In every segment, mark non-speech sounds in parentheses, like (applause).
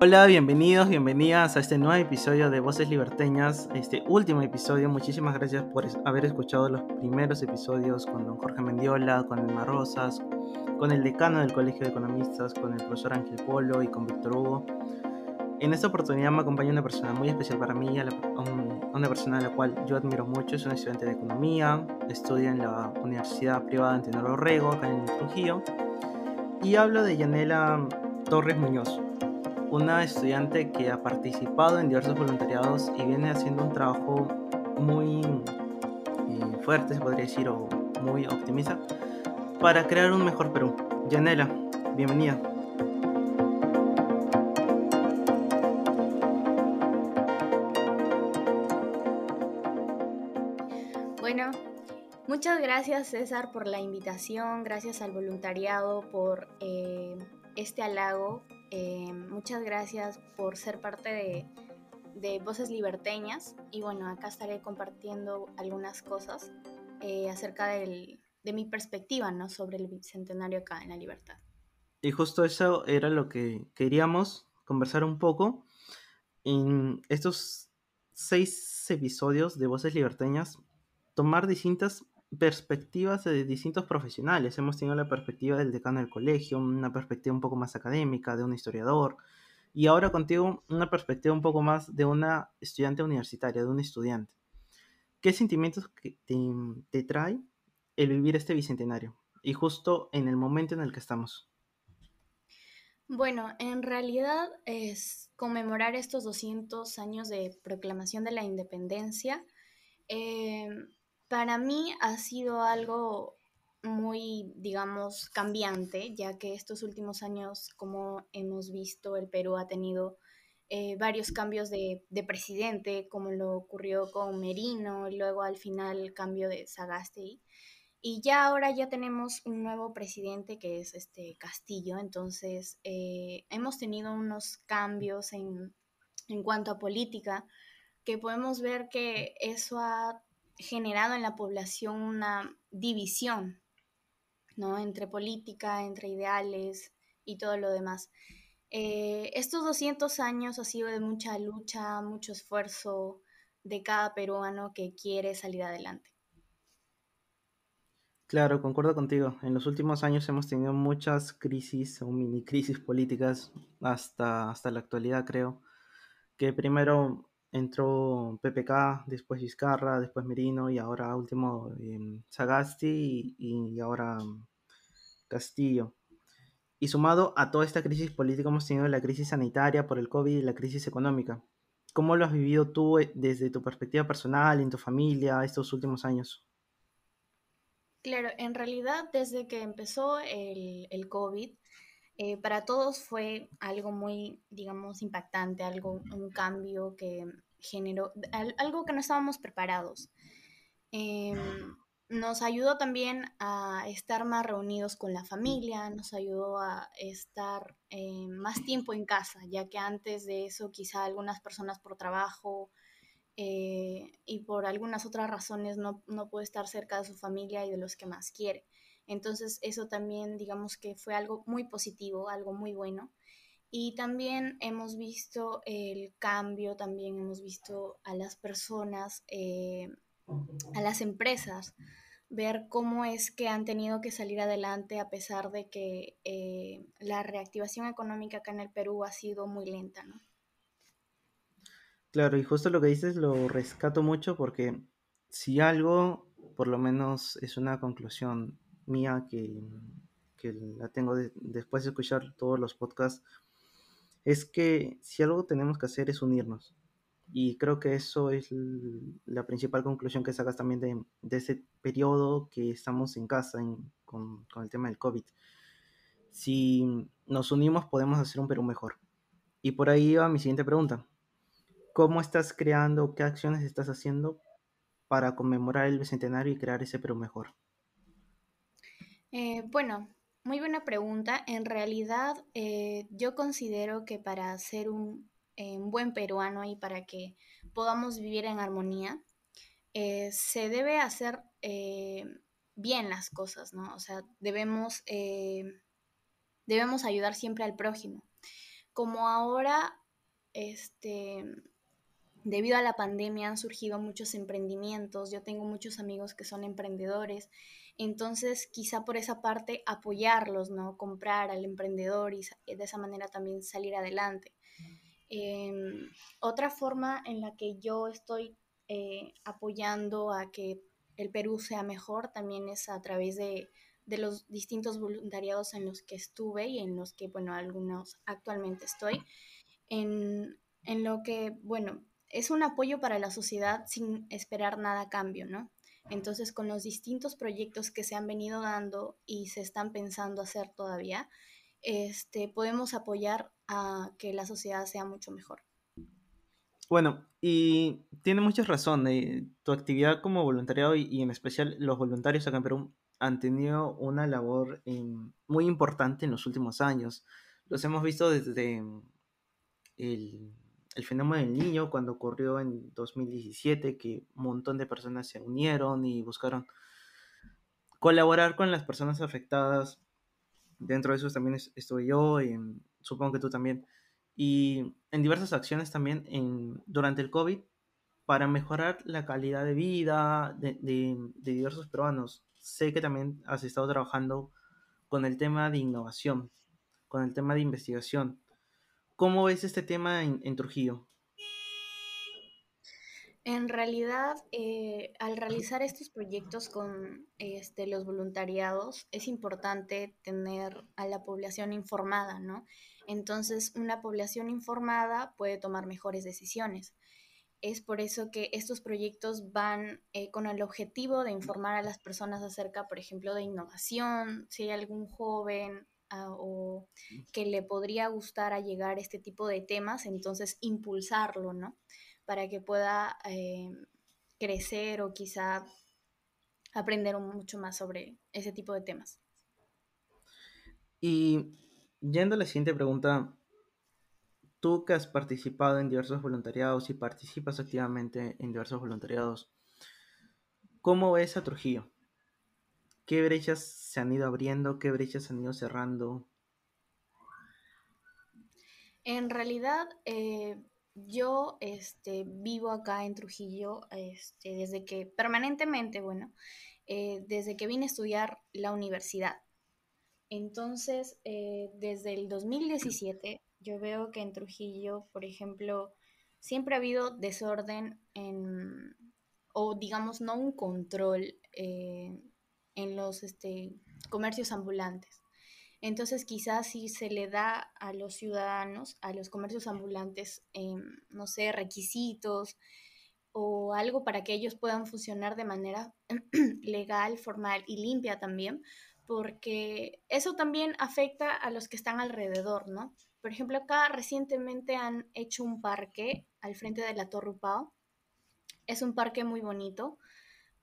Hola, bienvenidos, bienvenidas a este nuevo episodio de Voces Liberteñas, este último episodio. Muchísimas gracias por haber escuchado los primeros episodios con don Jorge Mendiola, con Elma Rosas, con el decano del Colegio de Economistas, con el profesor Ángel Polo y con Víctor Hugo. En esta oportunidad me acompaña una persona muy especial para mí, una persona a la cual yo admiro mucho, es una estudiante de economía, estudia en la Universidad Privada Antenor Orrego, acá en Trujillo, y hablo de Yanela Torres Muñoz una estudiante que ha participado en diversos voluntariados y viene haciendo un trabajo muy eh, fuerte, se podría decir, o muy optimista, para crear un mejor Perú. Yanela, bienvenida. Bueno, muchas gracias César por la invitación, gracias al voluntariado por eh, este halago eh, muchas gracias por ser parte de, Voces Liberteñas y bueno, acá estaré compartiendo algunas cosas eh, acerca de mi perspectiva ¿no? sobre el bicentenario acá en la libertad. Y justo eso era lo que queríamos conversar un poco en estos seis episodios de Voces Liberteñas, tomar distintas perspectivas de distintos profesionales. Hemos tenido la perspectiva del decano del colegio, una perspectiva un poco más académica, de un historiador, y ahora contigo una perspectiva un poco más de una estudiante universitaria, de un estudiante. ¿Qué sentimientos te, te trae el vivir este bicentenario? Y justo en el momento en el que estamos. Bueno, en realidad es conmemorar estos 200 años de proclamación de la independencia. Eh, para mí ha sido algo muy, digamos, cambiante, ya que estos últimos años, como hemos visto, el Perú ha tenido eh, varios cambios de, presidente, como lo ocurrió con Merino, y luego al final el cambio de Sagasti. Y ya ahora ya tenemos un nuevo presidente que es este Castillo, entonces eh, hemos tenido unos cambios en, en cuanto a política que podemos ver que eso ha generado en la población una división, ¿no? Entre política, entre ideales y todo lo demás. Eh, estos 200 años ha sido de mucha lucha, mucho esfuerzo de cada peruano que quiere salir adelante. Claro, concuerdo contigo. En los últimos años hemos tenido muchas crisis o mini crisis políticas hasta, hasta la actualidad, creo. Que primero entró PPK, después Vizcarra, después Merino y ahora último em, Sagasti y, ahora em, Castillo. Y sumado a toda esta crisis política hemos tenido la crisis sanitaria por el COVID y la crisis económica. ¿Cómo lo has vivido tú eh, desde tu perspectiva personal, en tu familia, estos últimos años? Claro, en realidad desde que empezó el, el COVID, eh, para todos fue algo muy, digamos, impactante, algo, un cambio que generó, algo que no estábamos preparados. Em, nos ayudó también a estar más reunidos con la familia, nos ayudó a estar eh, más tiempo en casa, ya que antes de eso quizá algunas personas por trabajo eh, y por algunas otras razones no, no puede estar cerca de su familia y de los que más quiere. Entonces eso también digamos que fue algo muy positivo, algo muy bueno. Y también hemos visto el cambio, también hemos visto a las personas, eh, a las empresas, ver cómo es que han tenido que salir adelante a pesar de que eh, la reactivación económica acá en el Perú ha sido muy lenta, ¿no? Claro, y justo lo que dices lo rescato mucho porque si algo, por lo menos es una conclusión mía que, la tengo después de escuchar todos los podcasts, es que si algo tenemos que hacer es unirnos. Y creo que eso es la principal conclusión que sacas también de, ese periodo que estamos en casa con, con, el tema del COVID. Si nos unimos podemos hacer un Perú mejor. Y por ahí va mi siguiente pregunta. ¿Cómo estás creando, qué acciones estás haciendo para conmemorar el bicentenario y crear ese Perú mejor? Eh, bueno, muy buena pregunta. En realidad, eh, yo considero que para ser un, eh, buen peruano y para que podamos vivir en armonía, se debe hacer bien las cosas, ¿no? O sea, debemos, debemos ayudar siempre al prójimo. como ahora, este, debido a la pandemia han surgido muchos emprendimientos, yo tengo muchos amigos que son emprendedores, entonces quizá por esa parte apoyarlos, ¿no? Comprar al emprendedor y de esa manera también salir adelante. Em, otra forma en la que yo estoy eh, apoyando a que el Perú sea mejor también es a través de, de, los distintos voluntariados en los que estuve y en los que, bueno, algunos actualmente estoy, en, en lo que, bueno, es un apoyo para la sociedad sin esperar nada a cambio, ¿no? Entonces, con los distintos proyectos que se han venido dando y se están pensando hacer todavía, este, podemos apoyar a que la sociedad sea mucho mejor. Bueno, y tiene mucha razón. Eh, tu actividad como voluntariado y, en especial los voluntarios acá en Perú han tenido una labor muy importante en los últimos años. Los hemos visto desde el, el, fenómeno del niño cuando ocurrió en 2017, que un montón de personas se unieron y buscaron colaborar con las personas afectadas. Dentro de eso también estoy yo, y supongo que tú también y en diversas acciones también en, durante el COVID para mejorar la calidad de vida de, diversos peruanos. Sé que también has estado trabajando con el tema de innovación, con el tema de investigación. ¿Cómo ves este tema en, Trujillo? En realidad, eh, al realizar estos proyectos con este, los voluntariados, es importante tener a la población informada, ¿no? Entonces, una población informada puede tomar mejores decisiones. Es por eso que estos proyectos van eh, con el objetivo de informar a las personas acerca, por ejemplo, de innovación, si hay algún joven ah, o que le podría gustar a llegar a este tipo de temas, entonces impulsarlo, ¿no? Para que pueda eh, crecer o quizá aprender mucho más sobre ese tipo de temas. Y Yendo a la siguiente pregunta, tú que has participado en diversos voluntariados y participas activamente en diversos voluntariados, ¿cómo ves a Trujillo? ¿Qué brechas se han ido abriendo? ¿Qué brechas se han ido cerrando? En realidad, eh, yo este, vivo acá en Trujillo este, desde que, permanentemente, bueno, eh, desde que vine a estudiar la universidad. Entonces, eh, desde el 2017, yo veo que en Trujillo, por ejemplo, siempre ha habido desorden en, o digamos, no un control en los este, comercios ambulantes. Entonces, quizás si se le da a los ciudadanos, a los comercios ambulantes, em, no sé, requisitos o algo para que ellos puedan funcionar de manera (clears throat) legal, formal y limpia también, porque eso también afecta a los que están alrededor, ¿no? Por ejemplo, acá recientemente han hecho un parque al frente de la Torre Upao. Es un parque muy bonito,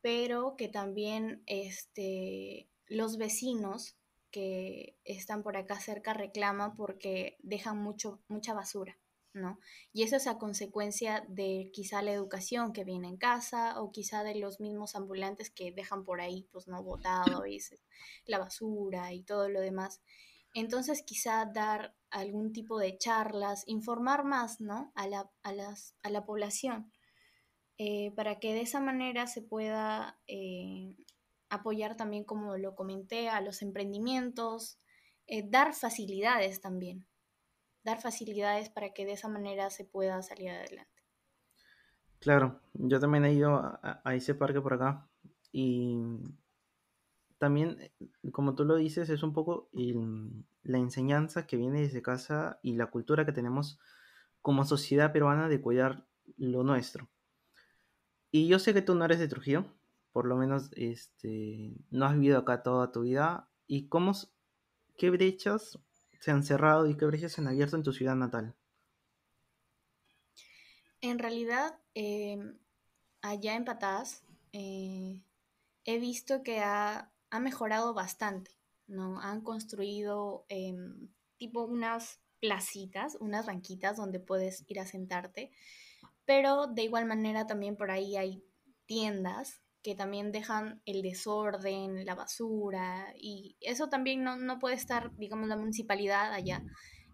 pero que también este, los vecinos que están por acá cerca reclaman porque dejan mucho, mucha basura. ¿no? Y eso es a consecuencia de quizá la educación que viene en casa o quizá de los mismos ambulantes que dejan por ahí, pues, ¿no? Botado veces, la basura y todo lo demás. Entonces, quizá dar algún tipo de charlas, informar más, ¿no? A la, a las, a la población, eh, para que de esa manera se pueda eh, apoyar también, como lo comenté, a los emprendimientos, eh, dar facilidades también, dar facilidades para que de esa manera se pueda salir adelante. Claro, yo también he ido a, ese parque por acá y también, como tú lo dices, es un poco la enseñanza que viene desde casa y la cultura que tenemos como sociedad peruana de cuidar lo nuestro. Y yo sé que tú no eres de Trujillo, por lo menos este, no has vivido acá toda tu vida. ¿Y cómo, qué brechas se han cerrado y qué brechas se han abierto en tu ciudad natal? En realidad, em, allá en Patás, eh, he visto que ha, mejorado bastante, ¿no? Han construido em, tipo unas placitas, unas banquitas donde puedes ir a sentarte, pero de igual manera también por ahí hay tiendas que también dejan el desorden, la basura, y eso también no, puede estar, digamos, la municipalidad allá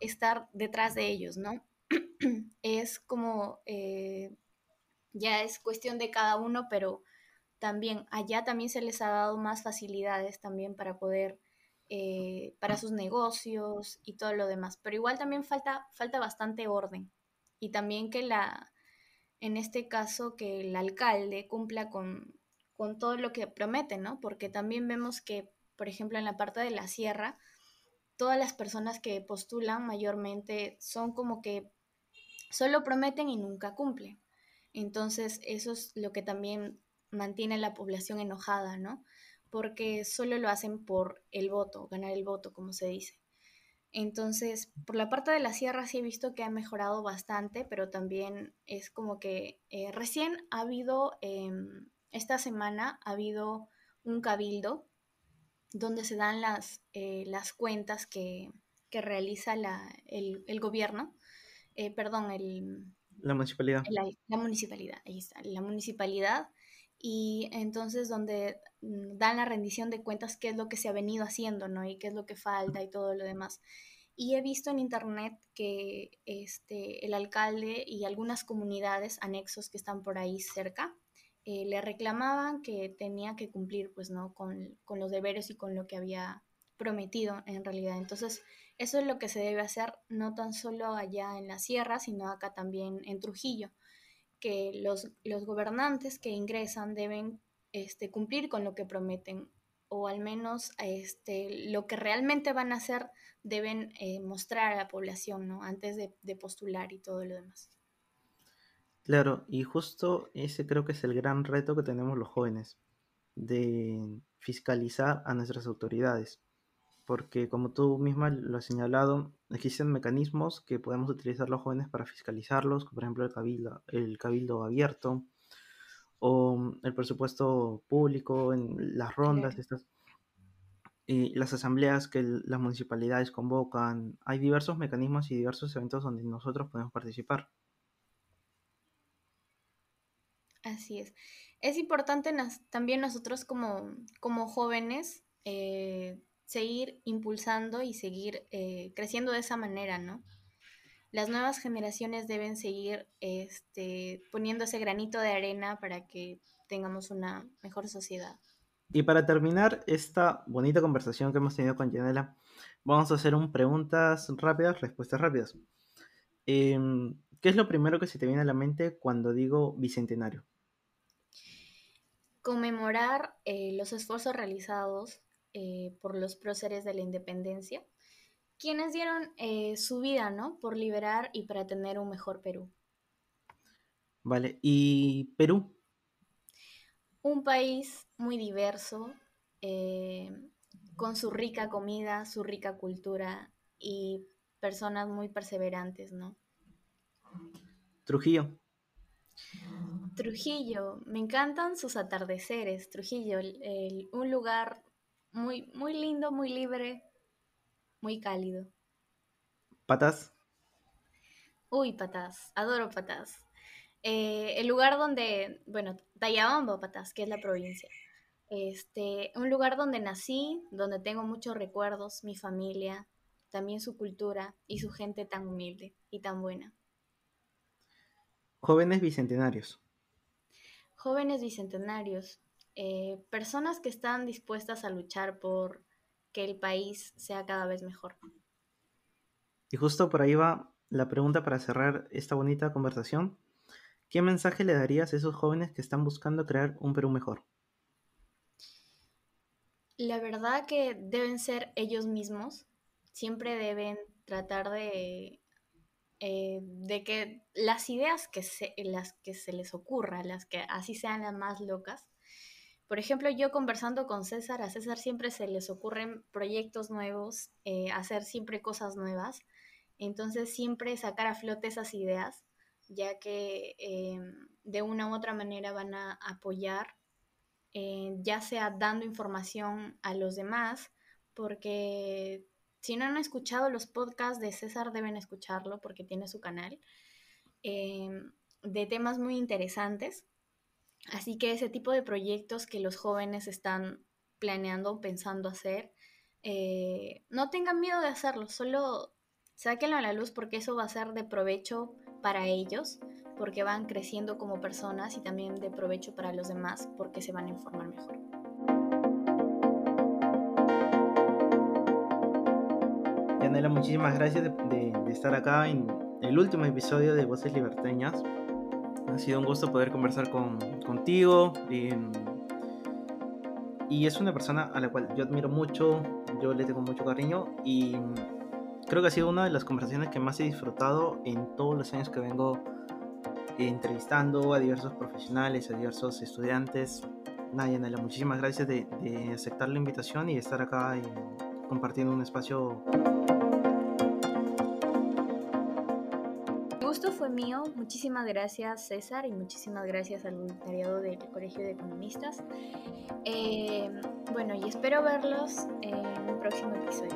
estar detrás de ellos, ¿no? (clears throat) es como, eh, ya es cuestión de cada uno, pero también allá también se les ha dado más facilidades también para poder, eh, para sus negocios y todo lo demás. Pero igual también falta, falta bastante orden y también que la, en este caso, que el alcalde cumpla con, con todo lo que promete, ¿no? Porque también vemos que, por ejemplo, en la parte de la sierra, todas las personas que postulan mayormente son como que solo prometen y nunca cumplen. Entonces, eso es lo que también mantiene a la población enojada, ¿no? Porque solo lo hacen por el voto, ganar el voto, como se dice. Entonces, por la parte de la sierra sí he visto que ha mejorado bastante, pero también es como que eh, recién ha habido, em, esta semana ha habido un cabildo donde se dan las, eh, las cuentas que, realiza el, el, gobierno, eh, perdón, el, la municipalidad. la municipalidad, ahí está, la municipalidad. Y entonces donde mm, dan la rendición de cuentas qué es lo que se ha venido haciendo, ¿no? Y qué es lo que falta y todo lo demás. Y he visto en internet que este, el alcalde y algunas comunidades anexos que están por ahí cerca eh, le reclamaban que tenía que cumplir, pues, ¿no? Con, con los deberes y con lo que había prometido en realidad. Entonces, eso es lo que se debe hacer no tan solo allá en la sierra, sino acá también en Trujillo, que los, los gobernantes que ingresan deben este, cumplir con lo que prometen o al menos este, lo que realmente van a hacer deben eh, mostrar a la población ¿no? antes de, de postular y todo lo demás. Claro, y justo ese creo que es el gran reto que tenemos los jóvenes, de fiscalizar a nuestras autoridades porque como tú misma lo has señalado, existen mecanismos que podemos utilizar los jóvenes para fiscalizarlos, por ejemplo el cabildo, el cabildo abierto o el presupuesto público en las rondas, estas, y las asambleas que las municipalidades convocan. Hay diversos mecanismos y diversos eventos donde nosotros podemos participar. Así es. Es importante también nosotros como, jóvenes eh, seguir impulsando y seguir eh, creciendo de esa manera, ¿no? Las nuevas generaciones deben seguir este, poniendo ese granito de arena para que tengamos una mejor sociedad. Y para terminar esta bonita conversación que hemos tenido con Janela, vamos a hacer un preguntas rápidas, respuestas rápidas. Em, ¿Qué es lo primero que se te viene a la mente cuando digo bicentenario? Conmemorar eh, los esfuerzos realizados eh, por los próceres de la independencia, quienes dieron eh, su vida, ¿no? Por liberar y para tener un mejor Perú. Vale, ¿y Perú? Un país muy diverso, con su rica comida, su rica cultura y personas muy perseverantes, ¿no? Trujillo. Trujillo, me encantan sus atardeceres. Trujillo, un lugar muy, muy lindo, muy libre, muy cálido. ¿Patas? Uy, Patas, adoro Patas. Eh, el lugar donde, bueno, Tayabamba, Patas, que es la provincia. Este, un lugar donde nací, donde tengo muchos recuerdos, mi familia, también su cultura y su gente tan humilde y tan buena. Jóvenes bicentenarios. Jóvenes bicentenarios. Eh, personas que están dispuestas a luchar por que el país sea cada vez mejor. Y justo por ahí va la pregunta para cerrar esta bonita conversación. ¿Qué mensaje le darías a esos jóvenes que están buscando crear un Perú mejor? La verdad que deben ser ellos mismos, siempre deben tratar de, eh, de que las ideas que se, las que se les ocurra, las que así sean las más locas, por ejemplo, yo conversando con César, a César siempre se les ocurren proyectos nuevos, eh, hacer siempre cosas nuevas. Entonces, siempre sacar a flote esas ideas, ya que eh, de una u otra manera van a apoyar, eh, ya sea dando información a los demás, porque si no han escuchado los podcasts de César, deben escucharlo porque tiene su canal, de temas muy interesantes. Así que ese tipo de proyectos que los jóvenes están planeando, pensando hacer, eh, no tengan miedo de hacerlo, solo sáquenlo a la luz porque eso va a ser de provecho para ellos, porque van creciendo como personas y también de provecho para los demás porque se van a informar mejor. Yanela, muchísimas gracias de, estar acá en el último episodio de Voces Liberteñas. Ha sido un gusto poder conversar con, contigo. y es una persona a la cual yo admiro mucho, yo le tengo mucho cariño y creo que ha sido una de las conversaciones que más he disfrutado en todos los años que vengo entrevistando a diversos profesionales, a diversos estudiantes. Nayanela, muchísimas gracias de, aceptar la invitación y estar acá compartiendo un espacio. Mío. Muchísimas gracias César y muchísimas gracias al voluntariado del Colegio de Economistas. Eh, bueno, y espero verlos en un próximo episodio.